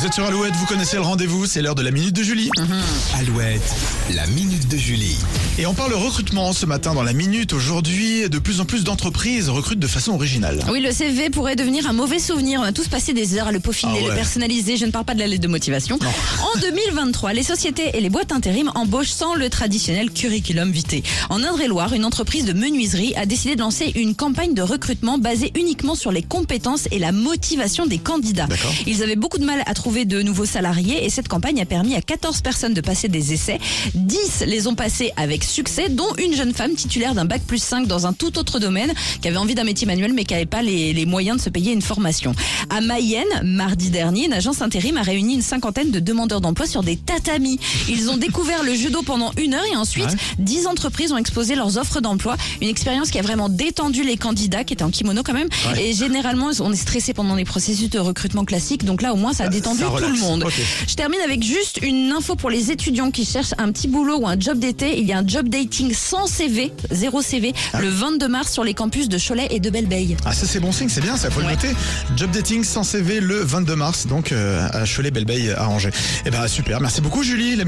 Vous êtes sur Alouette, vous connaissez le rendez-vous, c'est l'heure de la Minute de Julie. Alouette, la minute de Julie. Et on parle recrutement ce matin dans la Minute. Aujourd'hui, de plus en plus d'entreprises recrutent de façon originale. Oui, le CV pourrait devenir un mauvais souvenir. On a tous passé des heures à le peaufiner, Ah ouais. le personnaliser. Je ne parle pas de la lettre de motivation. En 2023, les sociétés et les boîtes intérim embauchent sans le traditionnel curriculum vitae. En Indre-et-Loire, une entreprise de menuiserie a décidé de lancer une campagne de recrutement basée uniquement sur les compétences et la motivation des candidats. Ils avaient beaucoup de mal à trouver de nouveaux salariés et cette campagne a permis à 14 personnes de passer des essais. 10 les ont passés avec succès, dont une jeune femme titulaire d'un bac plus 5 dans un tout autre domaine, qui avait envie d'un métier manuel mais qui n'avait pas les, les moyens de se payer une formation. À Mayenne, mardi dernier, une agence intérim a réuni une cinquantaine de demandeurs d'emploi sur des tatamis. Ils ont découvert le judo pendant une heure et ensuite Ouais. 10 entreprises ont exposé leurs offres d'emploi. Une expérience qui a vraiment détendu les candidats qui étaient en kimono quand même. Ouais. Et généralement, on est stressé pendant les processus de recrutement classiques. Donc là, au moins, ça a détendu tout le monde. Je termine avec juste une info pour les étudiants qui cherchent un petit boulot ou un job d'été. Il y a un job dating sans CV, zéro CV, le 22 mars sur les campus de Cholet et de Belleveille. Ah ça c'est bon signe, c'est bien, ça faut le noter. Job dating sans CV le 22 mars, donc euh, à Cholet-Belleveille à Angers. Eh ben super, merci beaucoup Julie. La